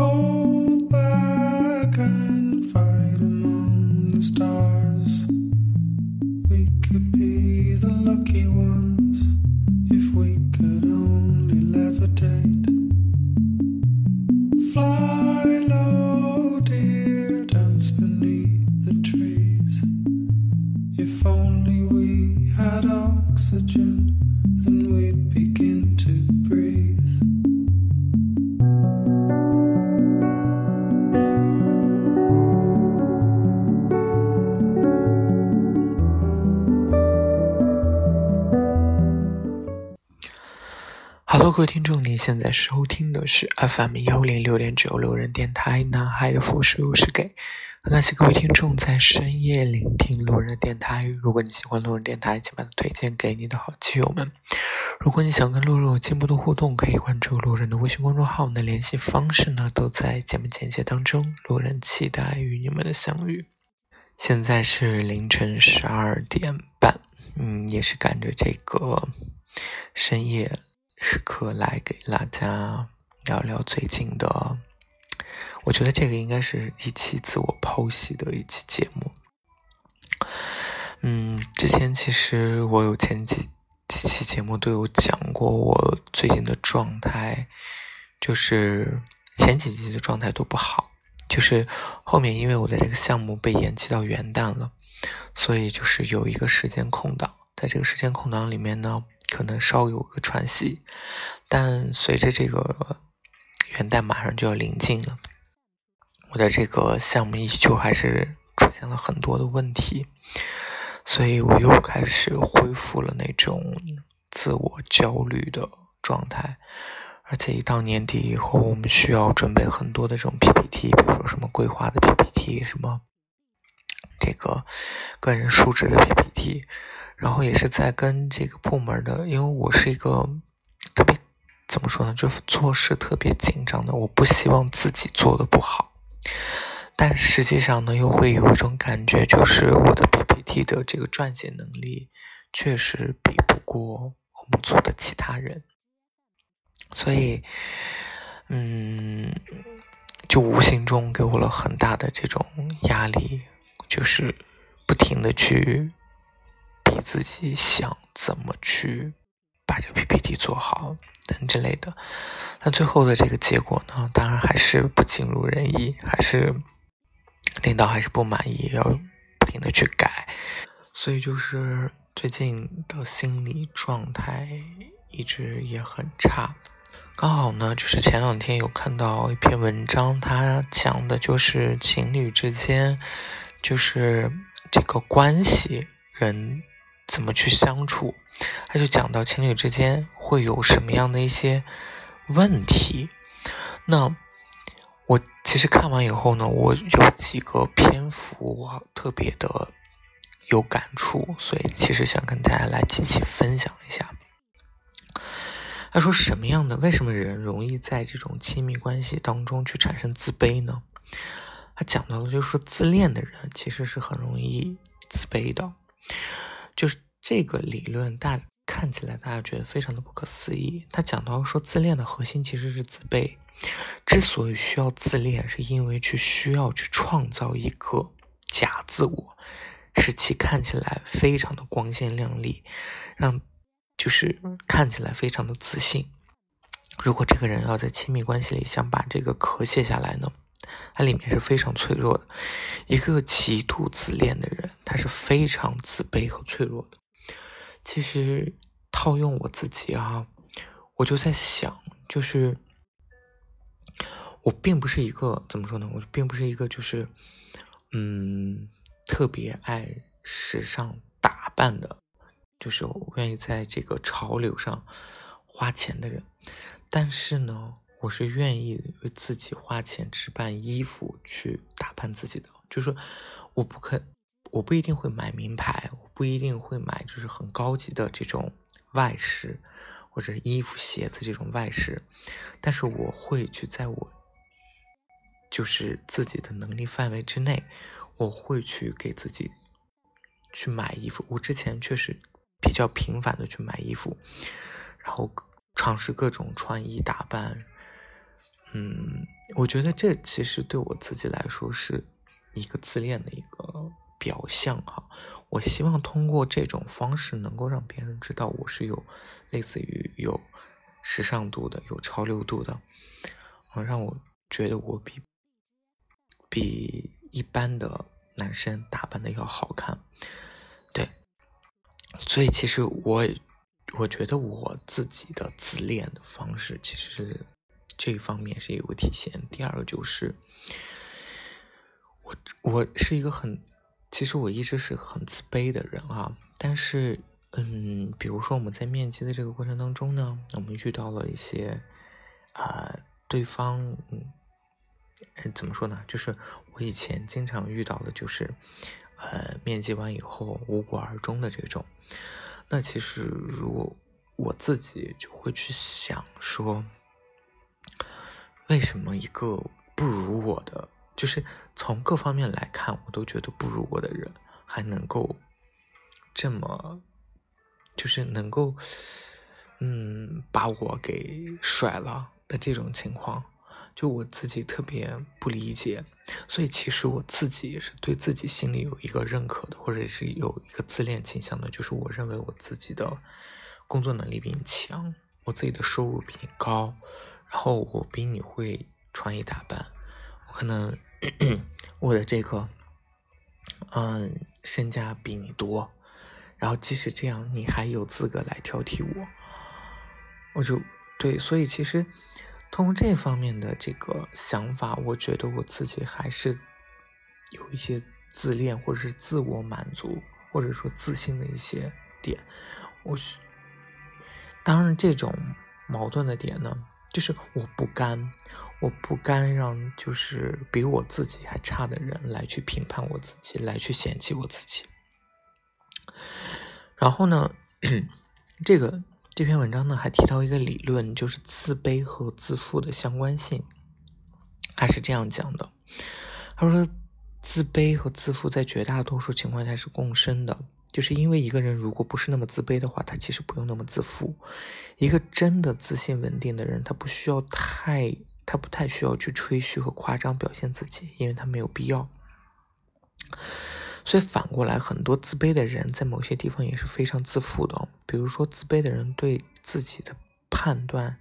Oh. 收听的是 FM 幺零六点九路人电台，男孩的复数是给。很感谢各位听众在深夜聆听路人的电台。如果你喜欢路人电台，请把它推荐给你的好基友们。如果你想跟路人有进一步的互动，可以关注路人的微信公众号，那联系方式呢都在节目简介当中。路人期待与你们的相遇。现在是凌晨十二点半，嗯，也是赶着这个深夜时刻来给大家聊聊最近的。我觉得这个应该是一期自我剖析的一期节目。嗯，之前其实我有前几几期节目都有讲过我最近的状态，就是前几集的状态都不好，就是后面因为我的这个项目被延期到元旦了，所以就是有一个时间空档，在这个时间空档里面呢，可能稍有个喘息，但随着这个元旦马上就要临近了。我的这个项目依旧还是出现了很多的问题，所以我又开始恢复了那种自我焦虑的状态，而且一到年底以后，我们需要准备很多的这种 PPT，比如说什么规划的 PPT，什么这个个人述职的 PPT，然后也是在跟这个部门的，因为我是一个特别怎么说呢，就做事特别紧张的，我不希望自己做的不好。但实际上呢，又会有一种感觉，就是我的 PPT 的这个撰写能力确实比不过我们组的其他人，所以，嗯，就无形中给我了很大的这种压力，就是不停的去自己想怎么去把这个 PPT 做好等之类的。但最后的这个结果呢，当然还是不尽如人意，还是领导还是不满意，要不停的去改，所以就是最近的心理状态一直也很差。刚好呢，就是前两天有看到一篇文章，它讲的就是情侣之间，就是这个关系人怎么去相处，他就讲到情侣之间会有什么样的一些问题。那我其实看完以后呢，我有几个篇幅我特别的有感触，所以其实想跟大家来一起分享一下。他说什么样的？为什么人容易在这种亲密关系当中去产生自卑呢？他讲到的就是说，自恋的人其实是很容易自卑的。就是这个理论，大看起来大家觉得非常的不可思议。他讲到说，自恋的核心其实是自卑。之所以需要自恋，是因为去需要去创造一个假自我，使其看起来非常的光鲜亮丽，让。就是看起来非常的自信。如果这个人要在亲密关系里想把这个壳卸下来呢，它里面是非常脆弱的。一个极度自恋的人，他是非常自卑和脆弱的。其实套用我自己啊，我就在想，就是我并不是一个怎么说呢？我并不是一个就是嗯特别爱时尚打扮的。就是我愿意在这个潮流上花钱的人，但是呢，我是愿意为自己花钱置办衣服去打扮自己的。就是我不可，我不一定会买名牌，我不一定会买就是很高级的这种外饰或者衣服、鞋子这种外饰，但是我会去在我就是自己的能力范围之内，我会去给自己去买衣服。我之前确实。比较频繁的去买衣服，然后尝试各种穿衣打扮，嗯，我觉得这其实对我自己来说是一个自恋的一个表象哈。我希望通过这种方式能够让别人知道我是有类似于有时尚度的、有潮流度的，啊，让我觉得我比比一般的男生打扮的要好看。对，所以其实我我觉得我自己的自恋的方式其实是。这一方面是有个体现，第二个就是我我是一个很，其实我一直是很自卑的人啊。但是，嗯，比如说我们在面基的这个过程当中呢，我们遇到了一些啊，对方，嗯，怎么说呢？就是我以前经常遇到的，就是呃，面基完以后无果而终的这种。那其实，如果我自己就会去想说。为什么一个不如我的，就是从各方面来看，我都觉得不如我的人，还能够这么，就是能够，嗯，把我给甩了的这种情况，就我自己特别不理解。所以其实我自己也是对自己心里有一个认可的，或者是有一个自恋倾向的，就是我认为我自己的工作能力比你强，我自己的收入比你高。然后我比你会穿衣打扮，我可能我的这个，嗯，身价比你多，然后即使这样，你还有资格来挑剔我，我就对，所以其实通过这方面的这个想法，我觉得我自己还是有一些自恋或者是自我满足或者说自信的一些点，我是当然这种矛盾的点呢。就是我不甘，我不甘让就是比我自己还差的人来去评判我自己，来去嫌弃我自己。然后呢，这个这篇文章呢还提到一个理论，就是自卑和自负的相关性。他是这样讲的，他说自卑和自负在绝大多数情况下是共生的。就是因为一个人如果不是那么自卑的话，他其实不用那么自负。一个真的自信稳定的人，他不需要太，他不太需要去吹嘘和夸张表现自己，因为他没有必要。所以反过来，很多自卑的人在某些地方也是非常自负的。比如说，自卑的人对自己的判断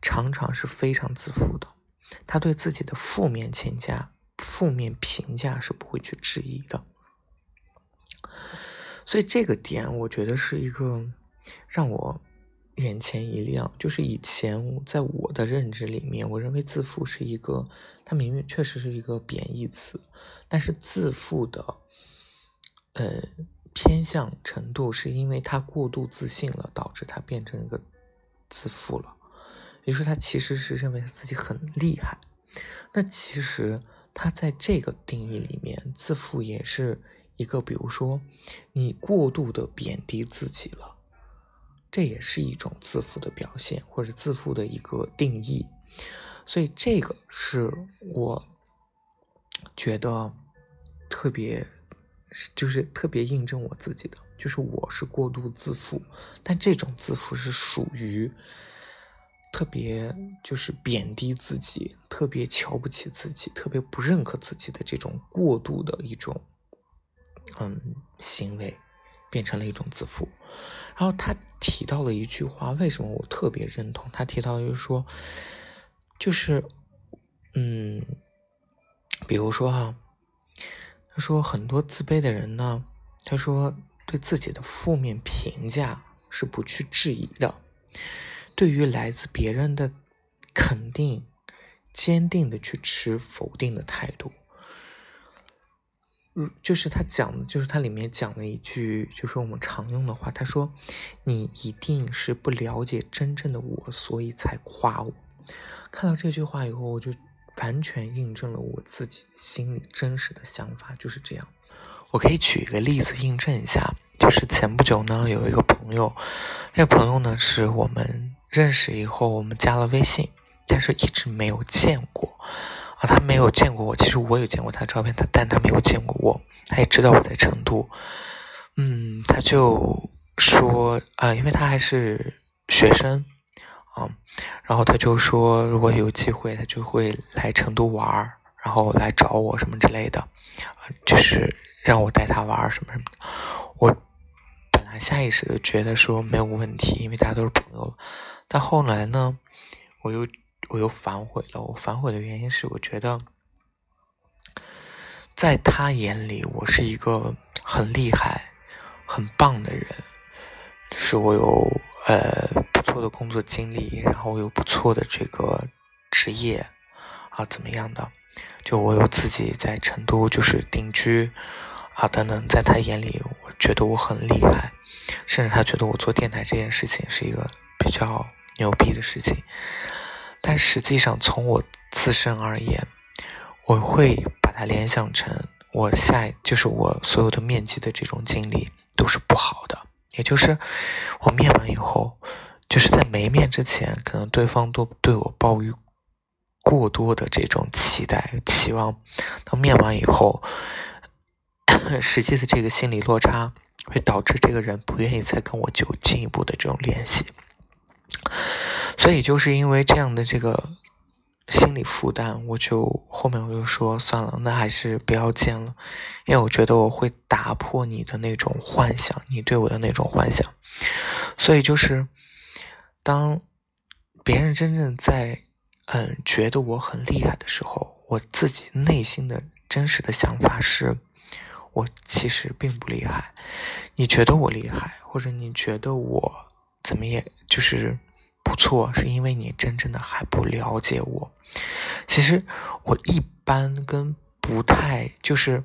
常常是非常自负的，他对自己的负面评价、负面评价是不会去质疑的。所以这个点，我觉得是一个让我眼前一亮。就是以前在我的认知里面，我认为自负是一个，它明明确实是一个贬义词，但是自负的，呃，偏向程度是因为他过度自信了，导致他变成一个自负了。也就是，他其实是认为他自己很厉害。那其实他在这个定义里面，自负也是。一个，比如说，你过度的贬低自己了，这也是一种自负的表现，或者自负的一个定义。所以，这个是我觉得特别，就是特别印证我自己的，就是我是过度自负，但这种自负是属于特别就是贬低自己，特别瞧不起自己，特别不认可自己的这种过度的一种。嗯，行为变成了一种自负。然后他提到了一句话，为什么我特别认同？他提到就是说，就是嗯，比如说哈，他说很多自卑的人呢，他说对自己的负面评价是不去质疑的，对于来自别人的肯定，坚定的去持否定的态度。就是他讲的，就是他里面讲了一句，就是我们常用的话。他说：“你一定是不了解真正的我，所以才夸我。”看到这句话以后，我就完全印证了我自己心里真实的想法，就是这样。我可以举一个例子印证一下，就是前不久呢，有一个朋友，那个朋友呢是我们认识以后，我们加了微信，但是一直没有见过。啊，他没有见过我，其实我有见过他照片，他但他没有见过我，他也知道我在成都，嗯，他就说，啊，因为他还是学生，啊，然后他就说如果有机会，他就会来成都玩，然后来找我什么之类的，就是让我带他玩什么什么的。我本来下意识的觉得说没有问题，因为大家都是朋友，但后来呢，我又我又反悔了。我反悔的原因是，我觉得在他眼里，我是一个很厉害、很棒的人，就是我有呃不。错的工作经历，然后我有不错的这个职业啊，怎么样的？就我有自己在成都就是定居啊，等等，在他眼里，我觉得我很厉害，甚至他觉得我做电台这件事情是一个比较牛逼的事情。但实际上，从我自身而言，我会把它联想成我下就是我所有的面基的这种经历都是不好的，也就是我面完以后。就是在没面之前，可能对方都对我抱有过多的这种期待、期望，到面完以后，实际的这个心理落差会导致这个人不愿意再跟我就进一步的这种联系。所以就是因为这样的这个心理负担，我就后面我就说算了，那还是不要见了，因为我觉得我会打破你的那种幻想，你对我的那种幻想，所以就是。当别人真正在嗯觉得我很厉害的时候，我自己内心的真实的想法是，我其实并不厉害。你觉得我厉害，或者你觉得我怎么也就是不错，是因为你真正的还不了解我。其实我一般跟不太就是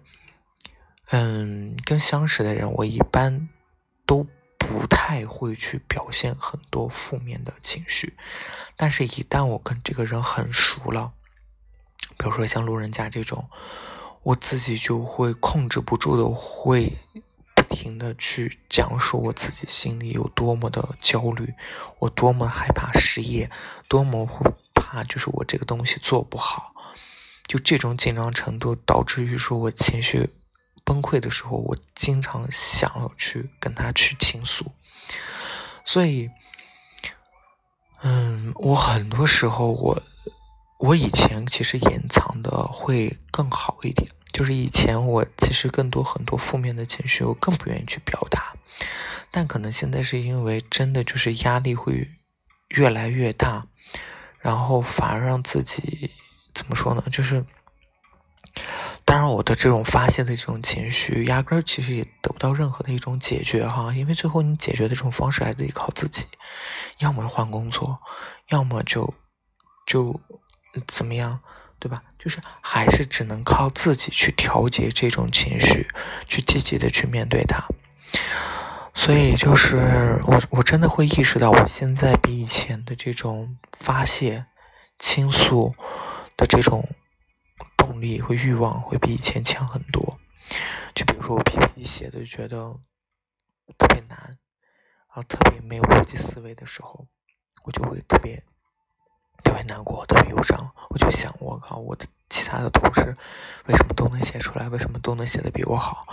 嗯跟相识的人，我一般都。不太会去表现很多负面的情绪，但是，一旦我跟这个人很熟了，比如说像路人甲这种，我自己就会控制不住的，会停的去讲述我自己心里有多么的焦虑，我多么害怕失业，多么会怕就是我这个东西做不好，就这种紧张程度导致于说我情绪。崩溃的时候，我经常想要去跟他去倾诉，所以，嗯，我很多时候，我我以前其实隐藏的会更好一点，就是以前我其实更多很多负面的情绪，我更不愿意去表达，但可能现在是因为真的就是压力会越来越大，然后反而让自己怎么说呢，就是。当然，我的这种发泄的这种情绪，压根儿其实也得不到任何的一种解决哈，因为最后你解决的这种方式还得靠自己，要么换工作，要么就就怎么样，对吧？就是还是只能靠自己去调节这种情绪，去积极的去面对它。所以就是我我真的会意识到，我现在比以前的这种发泄、倾诉的这种。动力和欲望会比以前强很多。就比如说我 PPT 写的觉得特别难，然后特别没有逻辑思维的时候，我就会特别难过，特别忧伤。我就想，我靠，我的其他的同事为什么都能写出来？为什么都能写的比我好？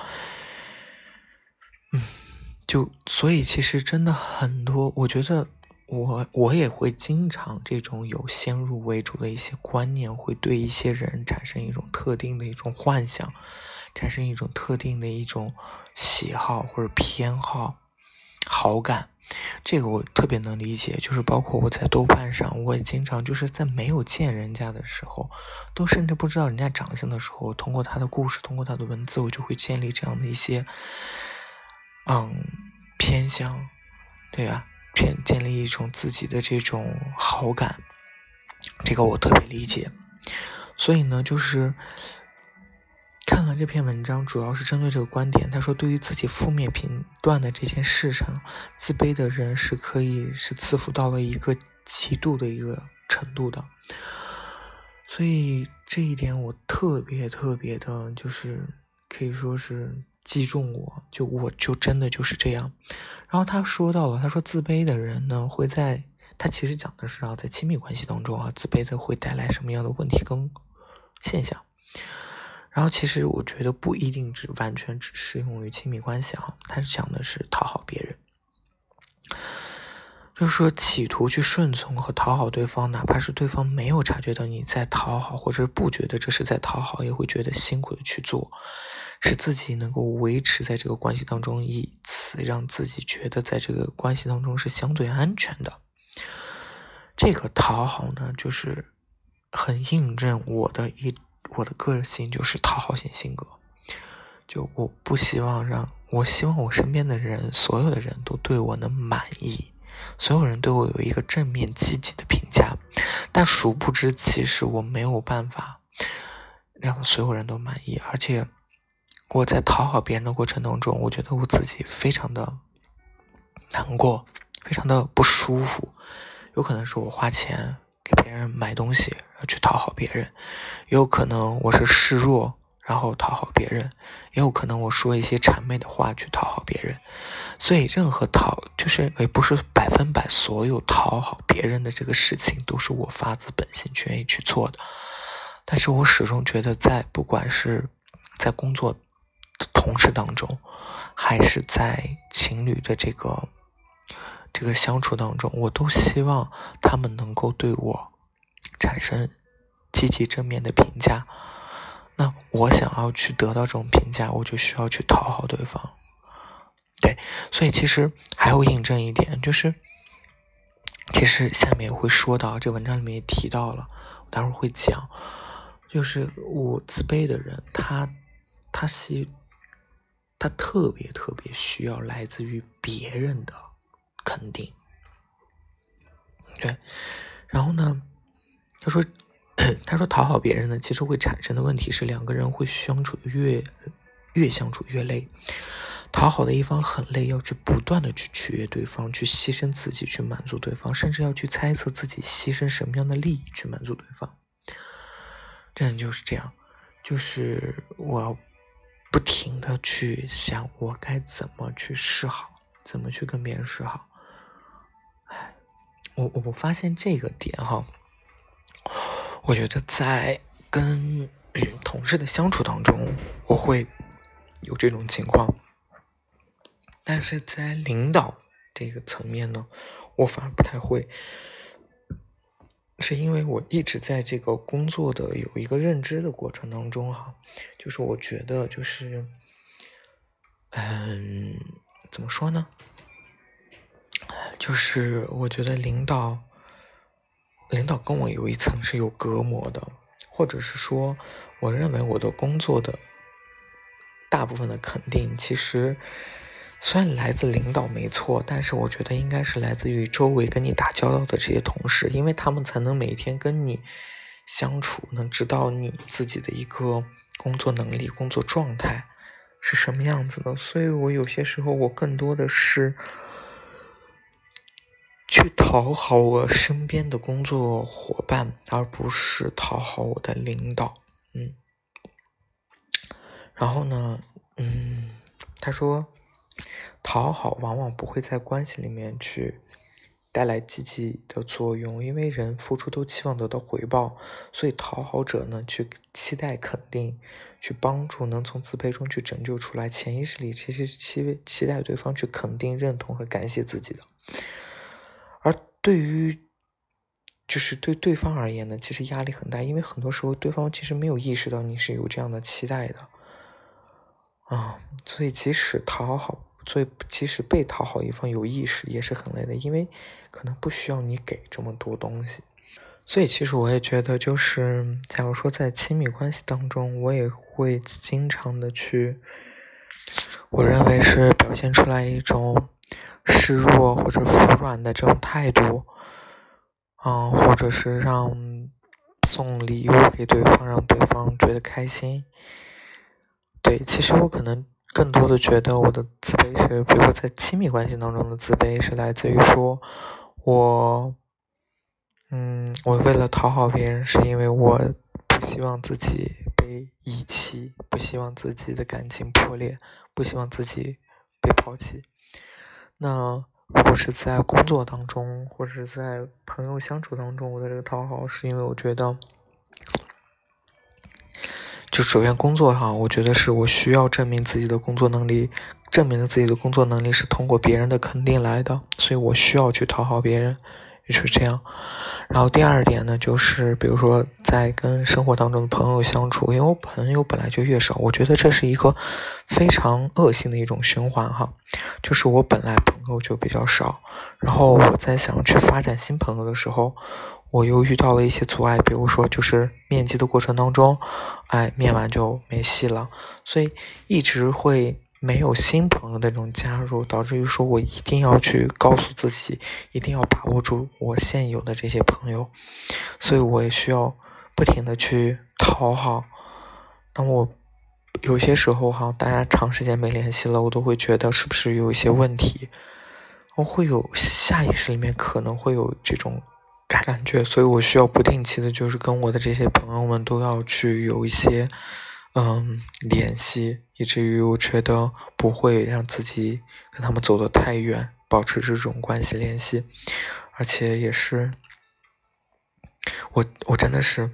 嗯，就所以其实真的很多，我觉得。我我也会经常这种有先入为主的一些观念，会对一些人产生一种特定的一种幻想，产生一种特定的一种喜好或者偏好、好感。这个我特别能理解，就是包括我在豆瓣上，我也经常就是在没有见人家的时候，都甚至不知道人家长相的时候，通过他的故事，通过他的文字，我就会建立这样的一些嗯偏向，对啊。偏建立一种自己的这种好感，这个我特别理解。所以呢，就是看完这篇文章，主要是针对这个观点。他说，对于自己负面评断的这件事上，自卑的人是可以是自负到了一个极度的一个程度的。所以这一点我特别特别的，就是可以说是。击中我，就我就真的就是这样。然后他说到了，他说自卑的人呢，会在他其实讲的是啊，在亲密关系当中啊，自卑的会带来什么样的问题跟现象。然后其实我觉得不一定只完全只适用于亲密关系啊，他讲的是讨好别人。就是说，企图去顺从和讨好对方，哪怕是对方没有察觉到你在讨好，或者不觉得这是在讨好，也会觉得辛苦的去做，使自己能够维持在这个关系当中，以此让自己觉得在这个关系当中是相对安全的。这个讨好呢，就是很印证我的一我的个性，就是讨好型性格。就我不希望让我希望我身边的人，所有的人都对我能满意。所有人对我有一个正面积极的评价，但殊不知，其实我没有办法让所有人都满意。而且，我在讨好别人的过程当中，我觉得我自己非常的难过，非常的不舒服。有可能是我花钱给别人买东西，然后去讨好别人；也有可能我是示弱。然后讨好别人，也有可能我说一些谄媚的话去讨好别人，所以任何讨就是也不是百分百所有讨好别人的这个事情都是我发自本心去愿意去做的。但是我始终觉得，在不管是在工作的同事当中，还是在情侣的这个这个相处当中，我都希望他们能够对我产生积极正面的评价。那我想要去得到这种评价，我就需要去讨好对方，对，所以其实还会印证一点，就是其实下面会说到，这文章里面也提到了，我待会儿会讲，就是我自卑的人，他他是他特别特别需要来自于别人的肯定，对，然后呢，他说。他说：“讨好别人呢，其实会产生的问题是，两个人会相处越越相处越累。讨好的一方很累，要去不断的去取悦对方，去牺牲自己去满足对方，甚至要去猜测自己牺牲什么样的利益去满足对方。这样就是这样，就是我要不停的去想，我该怎么去示好，怎么去跟别人示好。我我我发现这个点哈。”我觉得在跟同事的相处当中，我会有这种情况，但是在领导这个层面呢，我反而不太会，是因为我一直在这个工作的有一个认知的过程当中哈，就是我觉得就是，嗯，怎么说呢？就是我觉得领导。领导跟我有一层是有隔膜的，或者是说，我认为我的工作的大部分的肯定，其实虽然来自领导没错，但是我觉得应该是来自于周围跟你打交道的这些同事，因为他们才能每天跟你相处，能知道你自己的一个工作能力、工作状态是什么样子的。所以我有些时候，我更多的是。去讨好我身边的工作伙伴，而不是讨好我的领导。嗯，然后呢，嗯，他说，讨好往往不会在关系里面去带来积极的作用，因为人付出都期望得到回报，所以讨好者呢，去期待肯定，去帮助能从自卑中去拯救出来，潜意识里其实期期待对方去肯定、认同和感谢自己的。对于，就是对对方而言呢，其实压力很大，因为很多时候对方其实没有意识到你是有这样的期待的，啊，所以即使讨好，所以即使被讨好一方有意识，也是很累的，因为可能不需要你给这么多东西。所以其实我也觉得，就是假如说在亲密关系当中，我也会经常的去，我认为是表现出来一种。示弱或者服软的这种态度，嗯，或者是让送礼物给对方，让对方觉得开心。对，其实我可能更多的觉得我的自卑是，比如说在亲密关系当中的自卑是来自于说，我，嗯，我为了讨好别人，是因为我不希望自己被遗弃，不希望自己的感情破裂，不希望自己被抛弃。那如果是在工作当中，或者是在朋友相处当中，我的这个讨好，是因为我觉得，就首先工作上，我觉得是我需要证明自己的工作能力，证明了自己的工作能力是通过别人的肯定来的，所以我需要去讨好别人，就是这样。然后第二点呢，就是比如说在跟生活当中的朋友相处，因为我朋友本来就越少，我觉得这是一个非常恶性的一种循环哈。就是我本来朋友就比较少，然后我在想去发展新朋友的时候。我又遇到了一些阻碍，比如说就是面基的过程当中，哎，面完就没戏了，所以一直会没有新朋友的那种加入，导致于说我一定要去告诉自己，一定要把握住我现有的这些朋友，所以我也需要不停的去讨好。那我有些时候哈，大家长时间没联系了，我都会觉得是不是有一些问题，我会有下意识里面可能会有这种。感觉，所以我需要不定期的，就是跟我的这些朋友们都要去有一些，嗯，联系，以至于我觉得不会让自己跟他们走得太远，保持这种关系联系，而且也是，我我真的是，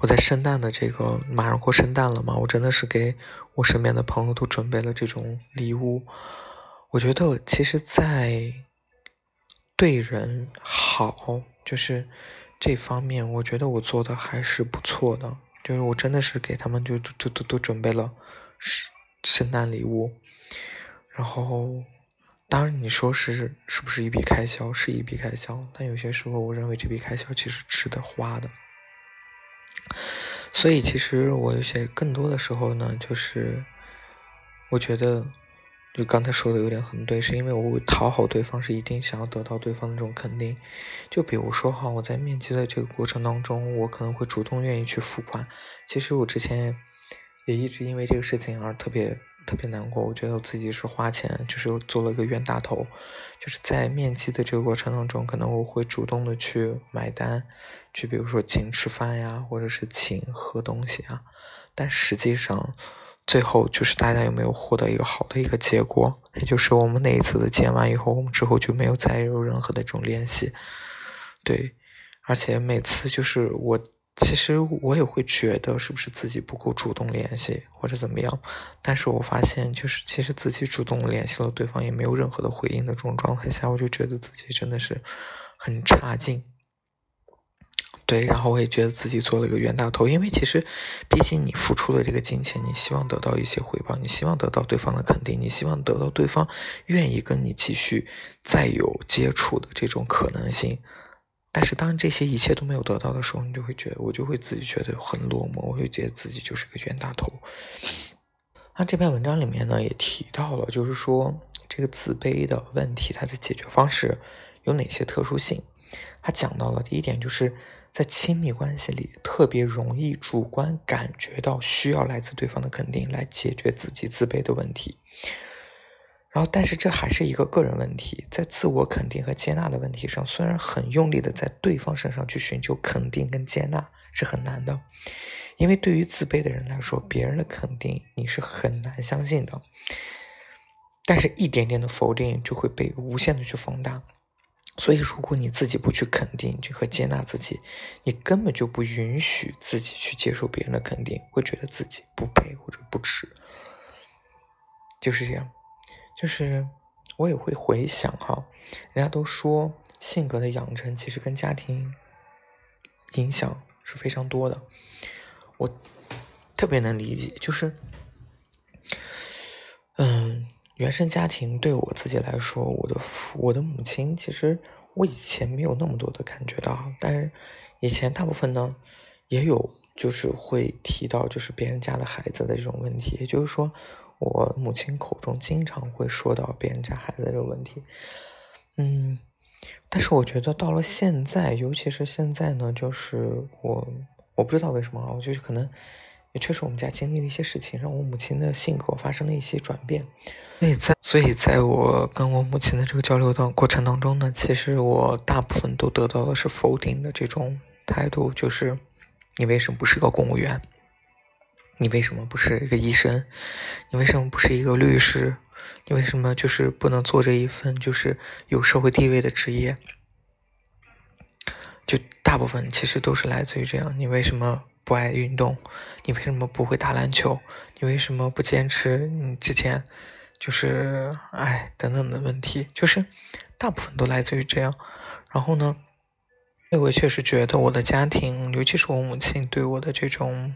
我在圣诞的这个马上过圣诞了嘛，我真的是给我身边的朋友都准备了这种礼物，我觉得其实，在对人好。就是这方面，我觉得我做的还是不错的。就是我真的是给他们就都都都都准备了圣圣诞礼物，然后当然你说是是不是一笔开销，是一笔开销，但有些时候我认为这笔开销其实值得花的。所以其实我有些更多的时候呢，就是我觉得。就刚才说的有点很对，是因为我讨好对方，是一定想要得到对方的这种肯定。就比如说哈，我在面基的这个过程当中，我可能会主动愿意去付款。其实我之前也一直因为这个事情而特别特别难过。我觉得我自己是花钱，就是做了个冤大头。就是在面基的这个过程当中，可能我会主动的去买单，去比如说请吃饭呀，或者是请喝东西啊。但实际上。最后就是大家有没有获得一个好的一个结果？也就是我们那一次的见完以后，我们之后就没有再有任何的这种联系。对，而且每次就是我，其实我也会觉得是不是自己不够主动联系或者怎么样，但是我发现就是其实自己主动联系了对方也没有任何的回应的这种状态下，我就觉得自己真的是很差劲。对，然后我也觉得自己做了一个冤大头，因为其实，毕竟你付出了这个金钱，你希望得到一些回报，你希望得到对方的肯定，你希望得到对方愿意跟你继续再有接触的这种可能性。但是当这些一切都没有得到的时候，你就会觉得，我就会自己觉得很落寞，我会觉得自己就是个冤大头。那这篇文章里面呢，也提到了，就是说这个自卑的问题，它的解决方式有哪些特殊性？他讲到了第一点，就是。在亲密关系里，特别容易主观感觉到需要来自对方的肯定来解决自己自卑的问题。然后，但是这还是一个个人问题，在自我肯定和接纳的问题上，虽然很用力的在对方身上去寻求肯定跟接纳是很难的，因为对于自卑的人来说，别人的肯定你是很难相信的，但是一点点的否定就会被无限的去放大。所以，如果你自己不去肯定和接纳自己，你根本就不允许自己去接受别人的肯定，会觉得自己不配或者不值，就是这样。就是我也会回想哈，人家都说性格的养成其实跟家庭影响是非常多的，我特别能理解。就是，嗯。原生家庭对我自己来说，我的我的母亲，其实我以前没有那么多的感觉到，但是以前大部分呢，也有就是会提到就是别人家的孩子的这种问题，也就是说，我母亲口中经常会说到别人家孩子的这个问题，嗯，但是我觉得到了现在，尤其是现在呢，就是我我不知道为什么，我就是可能。也确实，我们家经历了一些事情，让我母亲的性格发生了一些转变。所以在所以在我跟我母亲的这个交流的过程当中呢，其实我大部分都得到的是否定的这种态度，就是你为什么不是个公务员？你为什么不是一个医生？你为什么不是一个律师？你为什么就是不能做这一份就是有社会地位的职业？就大部分其实都是来自于这样，你为什么？不爱运动？你为什么不会打篮球？你为什么不坚持？你之前就是哎等等的问题，就是大部分都来自于这样。然后呢，我确实觉得我的家庭，尤其是我母亲对我的这种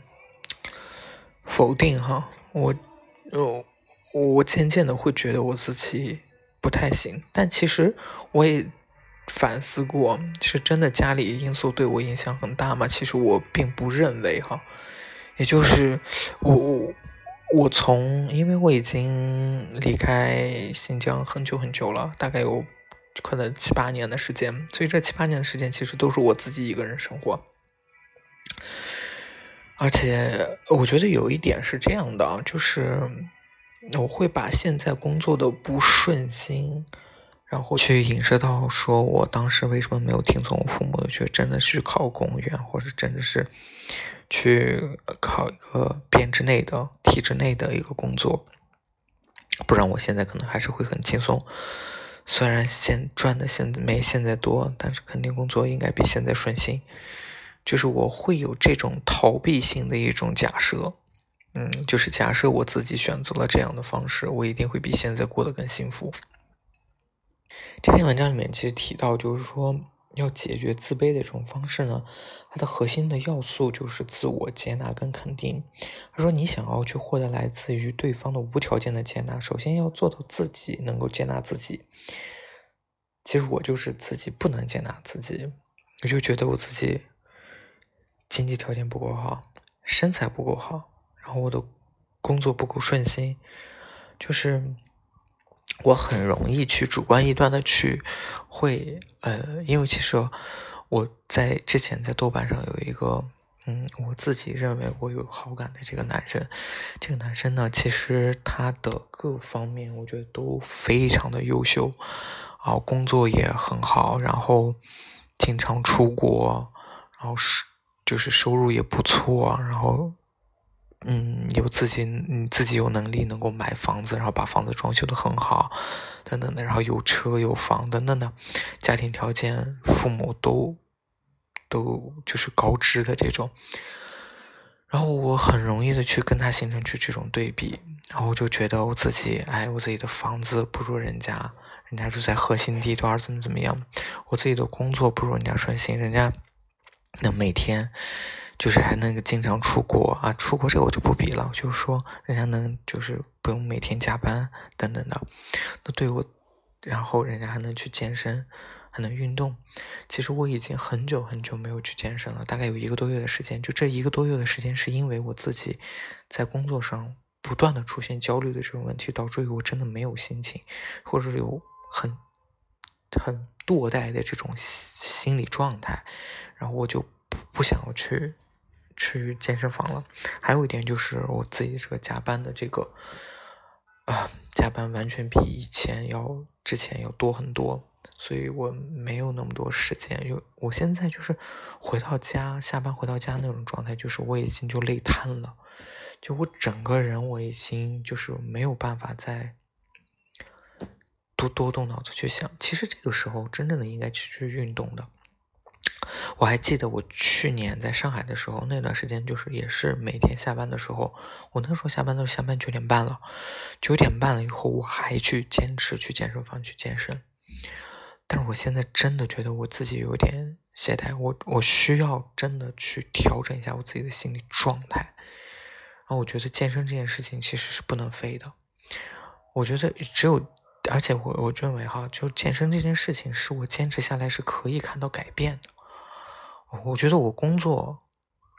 否定哈，我我，我渐渐的会觉得我自己不太行。但其实我也。反思过，是真的家里因素对我影响很大吗？其实我并不认为哈，也就是我我我从，因为我已经离开新疆很久很久了，大概有可能七八年的时间，所以这七八年的时间其实都是我自己一个人生活，而且我觉得有一点是这样的，就是我会把现在工作的不顺心。然后去影射到说，我当时为什么没有听从我父母的，去真的去考公务员，或者真的是去考一个编制内的、体制内的一个工作，不然我现在可能还是会很轻松。虽然现赚的现没现在多，但是肯定工作应该比现在顺心。就是我会有这种逃避性的一种假设，嗯，就是假设我自己选择了这样的方式，我一定会比现在过得更幸福。这篇文章里面其实提到，就是说要解决自卑的这种方式呢，它的核心的要素就是自我接纳跟肯定。他说，你想要去获得来自于对方的无条件的接纳，首先要做到自己能够接纳自己。其实我就是自己不能接纳自己，我就觉得我自己经济条件不够好，身材不够好，然后我的工作不够顺心，就是。我很容易去主观臆断的去会呃，因为其实我在之前在豆瓣上有一个嗯，我自己认为我有好感的这个男生，这个男生呢，其实他的各方面我觉得都非常的优秀，啊，工作也很好，然后经常出国，然后是就是收入也不错，然后。嗯，有自己，你自己有能力能够买房子，然后把房子装修的很好，等等的，然后有车有房等等的，家庭条件，父母都都就是高知的这种，然后我很容易的去跟他形成去这种对比，然后就觉得我自己，哎，我自己的房子不如人家，人家住在核心地段，怎么怎么样，我自己的工作不如人家顺心，人家能每天。就是还能经常出国啊，出国这个我就不比了。就是说，人家能就是不用每天加班等等的，那对我，然后人家还能去健身，还能运动。其实我已经很久很久没有去健身了，大概有一个多月的时间。就这一个多月的时间，是因为我自己在工作上不断的出现焦虑的这种问题，导致于我真的没有心情，或者是有很很堕怠的这种心理状态，然后我就不不想要去。去健身房了，还有一点就是我自己这个加班的这个啊，加班完全比以前要之前要多很多，所以我没有那么多时间。有我现在就是回到家下班回到家那种状态，就是我已经就累瘫了，就我整个人我已经就是没有办法再多多动脑子去想。其实这个时候真正的应该去去运动的。我还记得我去年在上海的时候，那段时间就是也是每天下班的时候，我那时候下班都是下班九点半了，九点半了以后我还去坚持去健身房去健身，但是我现在真的觉得我自己有点懈怠，我我需要真的去调整一下我自己的心理状态，然后我觉得健身这件事情其实是不能废的，我觉得只有，而且我我认为哈，就健身这件事情是我坚持下来是可以看到改变的。我觉得我工作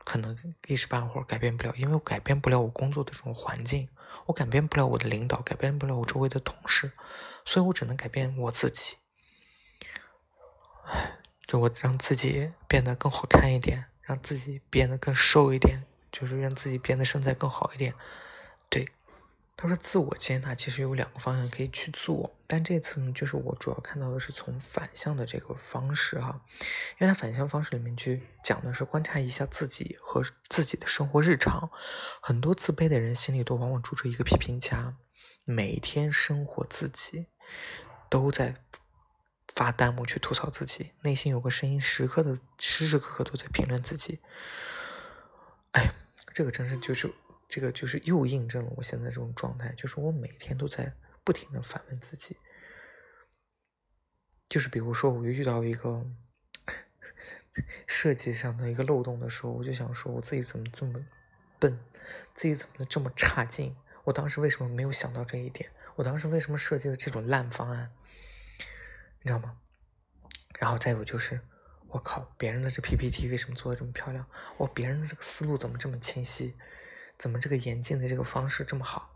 可能一时半会儿改变不了，因为我改变不了我工作的这种环境，我改变不了我的领导，改变不了我周围的同事，所以我只能改变我自己。唉，就我让自己变得更好看一点，让自己变得更瘦一点，就是让自己变得身材更好一点，对。他说：“自我接纳其实有两个方向可以去做，但这次呢，就是我主要看到的是从反向的这个方式哈，因为他反向方式里面去讲的是观察一下自己和自己的生活日常。很多自卑的人心里都往往住着一个批评家，每天生活自己都在发弹幕去吐槽自己，内心有个声音时刻的时时刻刻都在评论自己。哎这个真是就是这个就是又印证了我现在这种状态，就是我每天都在不停的反问自己，就是比如说我就遇到一个设计上的一个漏洞的时候，我就想说我自己怎么这么笨，自己怎么这么差劲？我当时为什么没有想到这一点？我当时为什么设计的这种烂方案？你知道吗？然后再有就是。我靠，别人的这 PPT 为什么做的这么漂亮？我别人的这个思路怎么这么清晰？怎么这个眼镜的这个方式这么好？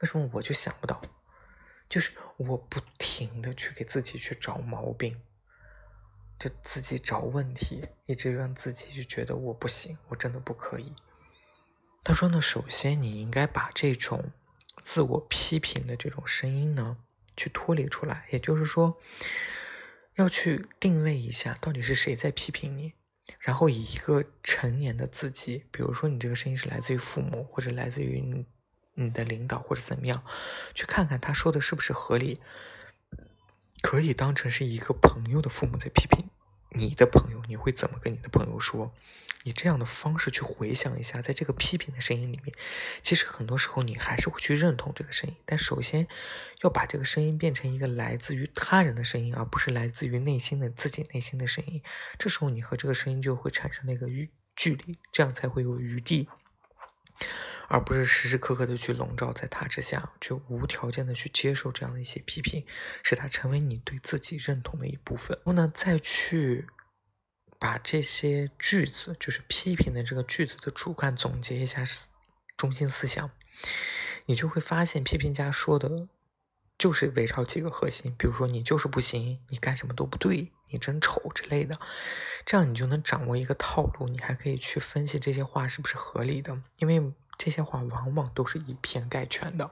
为什么我就想不到？就是我不停的去给自己去找毛病，就自己找问题，一直让自己就觉得我不行，我真的不可以。他说呢，首先你应该把这种自我批评的这种声音呢，去脱离出来，也就是说。要去定位一下，到底是谁在批评你，然后以一个成年的自己，比如说你这个声音是来自于父母，或者来自于你你的领导，或者怎么样，去看看他说的是不是合理，可以当成是一个朋友的父母在批评。你的朋友，你会怎么跟你的朋友说？以这样的方式去回想一下，在这个批评的声音里面，其实很多时候你还是会去认同这个声音。但首先要把这个声音变成一个来自于他人的声音，而不是来自于内心的自己内心的声音。这时候你和这个声音就会产生那个距距离，这样才会有余地。而不是时时刻刻的去笼罩在他之下，去无条件的去接受这样的一些批评，使他成为你对自己认同的一部分。然后呢，再去把这些句子，就是批评的这个句子的主干总结一下中心思想，你就会发现批评家说的，就是围绕几个核心，比如说你就是不行，你干什么都不对，你真丑之类的，这样你就能掌握一个套路，你还可以去分析这些话是不是合理的，因为。这些话往往都是以偏概全的，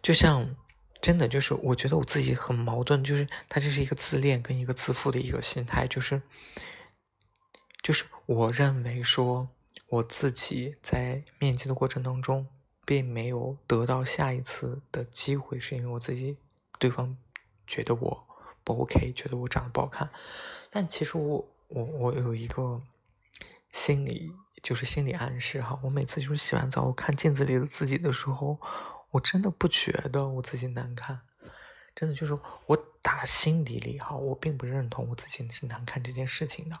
就像真的就是，我觉得我自己很矛盾，就是他这是一个自恋跟一个自负的一个心态，就是就是我认为说我自己在面基的过程当中，并没有得到下一次的机会，是因为我自己对方觉得我不 OK，觉得我长得不好看，但其实我我我有一个心理。就是心理暗示哈，我每次就是洗完澡，我看镜子里的自己的时候，我真的不觉得我自己难看，真的就是我打心底里哈，我并不认同我自己是难看这件事情的。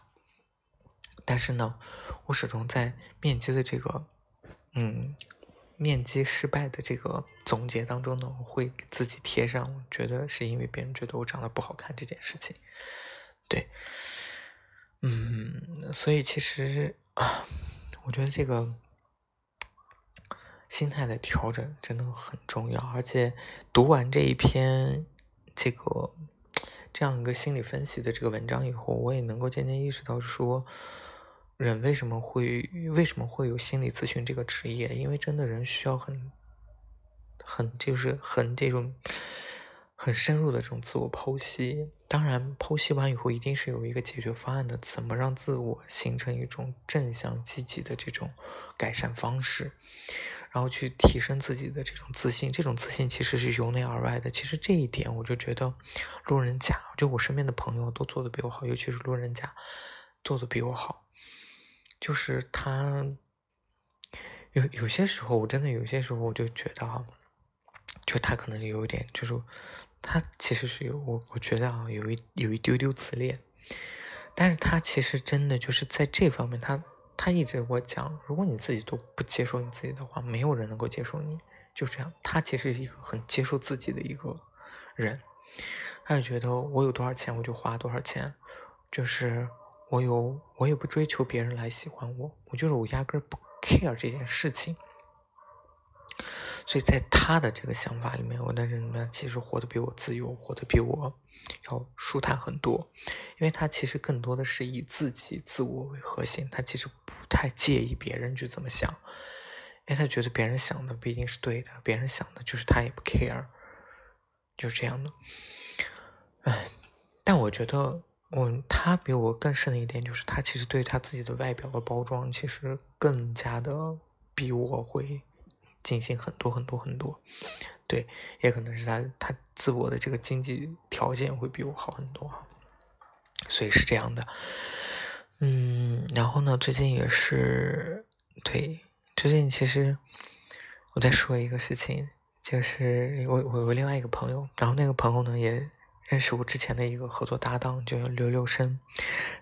但是呢，我始终在面基的这个，嗯，面基失败的这个总结当中呢，我会给自己贴上，觉得是因为别人觉得我长得不好看这件事情。对，嗯，所以其实啊。我觉得这个心态的调整真的很重要，而且读完这一篇这个这样一个心理分析的这个文章以后，我也能够渐渐意识到，说人为什么会为什么会有心理咨询这个职业？因为真的人需要很很就是很这种。很深入的这种自我剖析，当然剖析完以后一定是有一个解决方案的，怎么让自我形成一种正向积极的这种改善方式，然后去提升自己的这种自信。这种自信其实是由内而外的。其实这一点我就觉得路人甲，就我身边的朋友都做的比我好，尤其是路人甲做的比我好。就是他有有些时候，我真的有些时候我就觉得哈，就他可能有一点就是。他其实是有我，我觉得啊，有一有一丢丢自恋，但是他其实真的就是在这方面，他他一直跟我讲，如果你自己都不接受你自己的话，没有人能够接受你，就这样。他其实是一个很接受自己的一个人，他就觉得我有多少钱我就花多少钱，就是我有我也不追求别人来喜欢我，我就是我压根儿不 care 这件事情。所以在他的这个想法里面，我的人呢，其实活得比我自由，活得比我要舒坦很多，因为他其实更多的是以自己自我为核心，他其实不太介意别人去怎么想，因为他觉得别人想的不一定是对的，别人想的就是他也不 care，就是这样的。哎，但我觉得我他比我更深的一点就是，他其实对他自己的外表的包装，其实更加的比我会。进行很多很多很多，对，也可能是他他自我的这个经济条件会比我好很多，所以是这样的。嗯，然后呢，最近也是，对，最近其实我在说一个事情，就是我我有另外一个朋友，然后那个朋友呢也认识我之前的一个合作搭档，就叫刘刘生，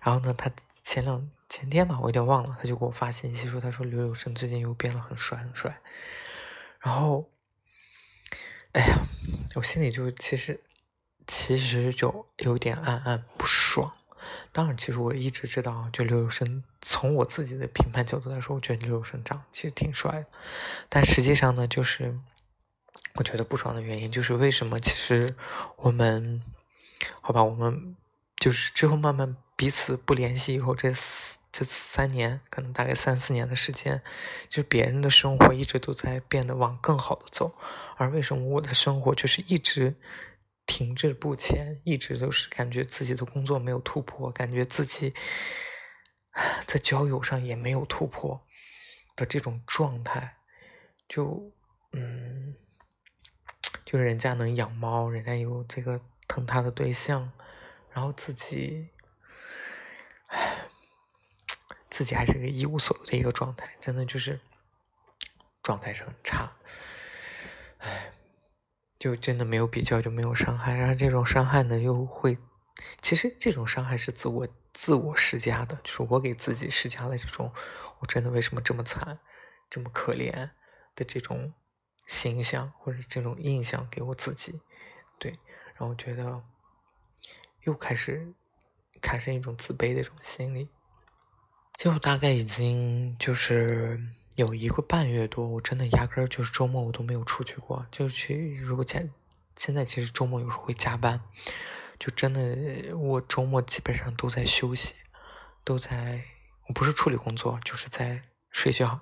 然后呢，他前两前天吧，我有点忘了，他就给我发信息说，他说刘刘生最近又变得很帅很帅，然后，哎呀，我心里就其实其实就有点暗暗不爽。当然，其实我一直知道，就刘柳生，从我自己的评判角度来说，我觉得刘柳生长其实挺帅的。但实际上呢，就是我觉得不爽的原因，就是为什么其实我们，好吧，我们就是之后慢慢彼此不联系以后，这这三年，可能大概三四年的时间，就别人的生活一直都在变得往更好的走，而为什么我的生活就是一直。停滞不前，一直都是感觉自己的工作没有突破，感觉自己在交友上也没有突破的这种状态，就嗯，就是人家能养猫，人家有这个疼他的对象，然后自己，唉自己还是个一无所有的一个状态，真的就是状态是很差，唉。就真的没有比较就没有伤害，然后这种伤害呢又会，其实这种伤害是自我自我施加的，就是我给自己施加了这种，我真的为什么这么惨，这么可怜的这种形象或者这种印象给我自己，对，然后觉得又开始产生一种自卑的这种心理，就大概已经就是。有一个半月多，我真的压根儿就是周末我都没有出去过。就去如果前现在其实周末有时候会加班，就真的我周末基本上都在休息，都在我不是处理工作就是在睡觉，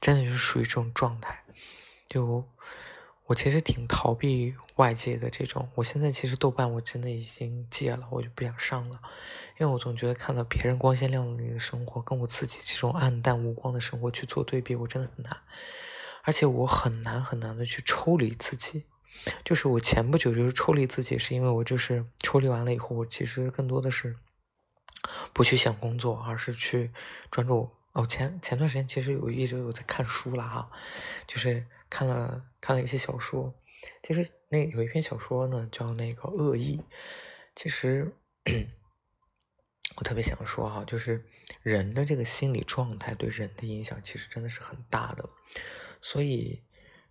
真的就是属于这种状态，就。我其实挺逃避外界的这种，我现在其实豆瓣我真的已经戒了，我就不想上了，因为我总觉得看到别人光鲜亮丽的生活，跟我自己这种暗淡无光的生活去做对比，我真的很难，而且我很难很难的去抽离自己，就是我前不久就是抽离自己，是因为我就是抽离完了以后，我其实更多的是不去想工作，而是去专注。哦，前前段时间其实有一直有在看书了哈，就是看了看了一些小说，其实那有一篇小说呢叫那个《恶意》，其实我特别想说哈，就是人的这个心理状态对人的影响其实真的是很大的，所以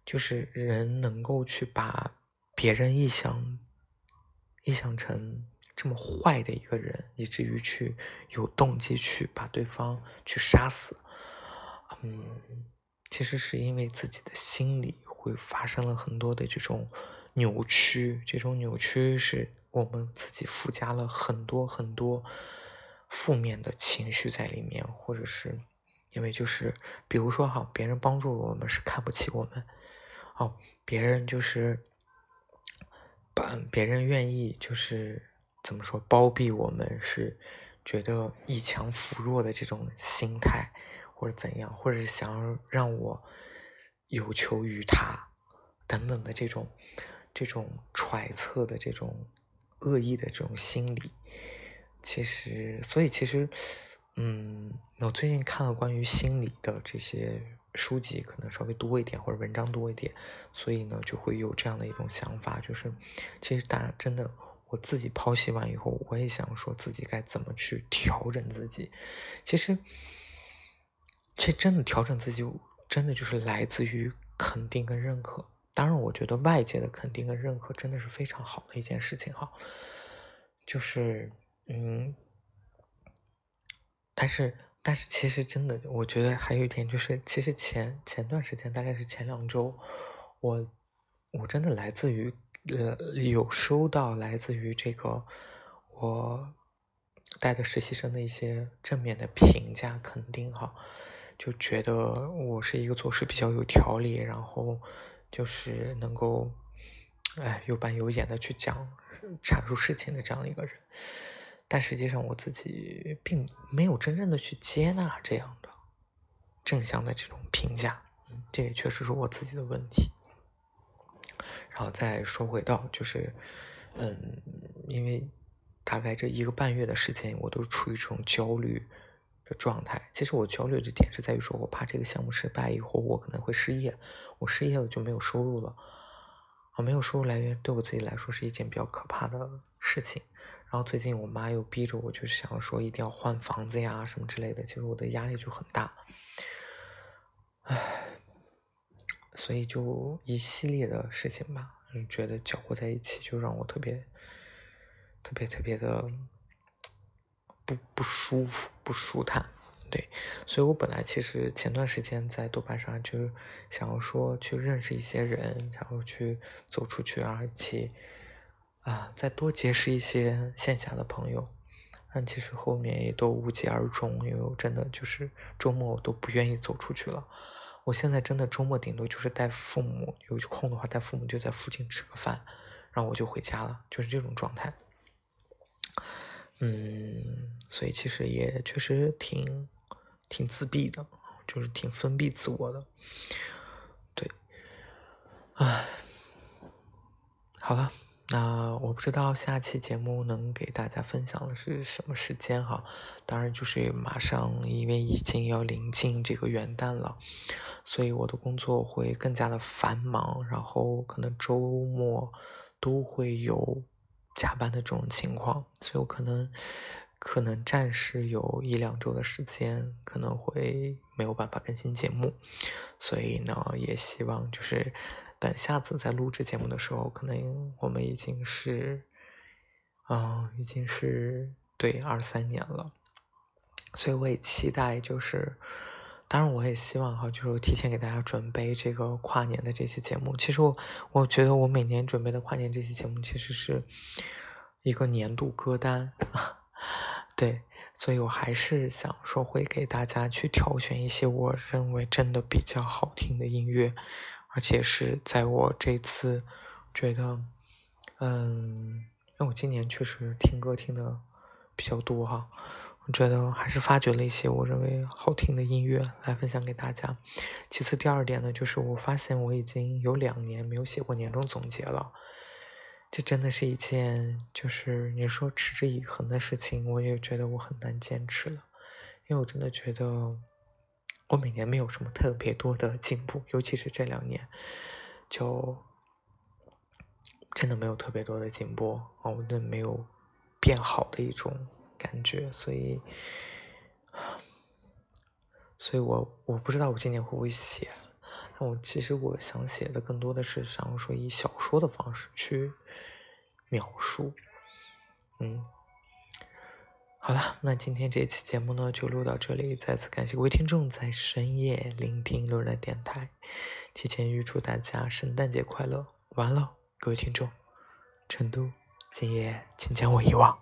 就是人能够去把别人臆想臆想成。这么坏的一个人，以至于去有动机去把对方去杀死，嗯，其实是因为自己的心里会发生了很多的这种扭曲，这种扭曲是我们自己附加了很多很多负面的情绪在里面，或者是因为就是比如说哈，别人帮助我们是看不起我们，哦，别人就是把别人愿意就是。怎么说？包庇我们是觉得以强扶弱的这种心态，或者怎样，或者是想要让我有求于他等等的这种这种揣测的这种恶意的这种心理。其实，所以其实，嗯，我最近看了关于心理的这些书籍，可能稍微多一点，或者文章多一点，所以呢，就会有这样的一种想法，就是其实大家真的。我自己剖析完以后，我也想说自己该怎么去调整自己。其实，这真的调整自己，真的就是来自于肯定跟认可。当然，我觉得外界的肯定跟认可真的是非常好的一件事情哈。就是，嗯，但是，但是，其实真的，我觉得还有一点就是，其实前前段时间，大概是前两周，我我真的来自于。呃，有收到来自于这个我带的实习生的一些正面的评价肯定哈，就觉得我是一个做事比较有条理，然后就是能够哎有板有眼的去讲阐述事情的这样一个人，但实际上我自己并没有真正的去接纳这样的正向的这种评价，这也确实是我自己的问题。然后再说回到，就是，嗯，因为大概这一个半月的时间，我都处于这种焦虑的状态。其实我焦虑的点是在于说，我怕这个项目失败以后，我可能会失业。我失业了就没有收入了，啊，没有收入来源对我自己来说是一件比较可怕的事情。然后最近我妈又逼着我，就是想说一定要换房子呀什么之类的，其实我的压力就很大。唉，所以就一系列的事情吧，就觉得搅和在一起，就让我特别。特别特别的不不舒服，不舒坦，对，所以我本来其实前段时间在豆瓣上就想要说去认识一些人，然后去走出去，而且啊再多结识一些线下的朋友，但其实后面也都无疾而终，因为我真的就是周末我都不愿意走出去了。我现在真的周末顶多就是带父母有空的话带父母就在附近吃个饭，然后我就回家了，就是这种状态。嗯，所以其实也确实挺挺自闭的，就是挺封闭自我的。对，唉，好了，那我不知道下期节目能给大家分享的是什么时间哈。当然就是马上，因为已经要临近这个元旦了，所以我的工作会更加的繁忙，然后可能周末都会有。加班的这种情况，所以我可能可能暂时有一两周的时间可能会没有办法更新节目，所以呢，也希望就是等下次在录制节目的时候，可能我们已经是，嗯，已经是对二三年了，所以我也期待就是。当然，我也希望哈，就是提前给大家准备这个跨年的这些节目。其实我，我觉得我每年准备的跨年这些节目，其实是一个年度歌单，对，所以我还是想说会给大家去挑选一些我认为真的比较好听的音乐，而且是在我这次觉得，嗯，因为我今年确实听歌听的比较多哈。我觉得还是发掘了一些我认为好听的音乐来分享给大家。其次，第二点呢，就是我发现我已经有两年没有写过年终总结了。这真的是一件就是你说持之以恒的事情，我也觉得我很难坚持了。因为我真的觉得我每年没有什么特别多的进步，尤其是这两年，就真的没有特别多的进步啊，我真的没有变好的一种。感觉，所以，所以我我不知道我今年会不会写，但我其实我想写的更多的是想要说以小说的方式去描述，嗯，好了，那今天这期节目呢就录到这里，再次感谢各位听众在深夜聆听路人电台，提前预祝大家圣诞节快乐，完了，各位听众，成都，今夜请将我遗忘。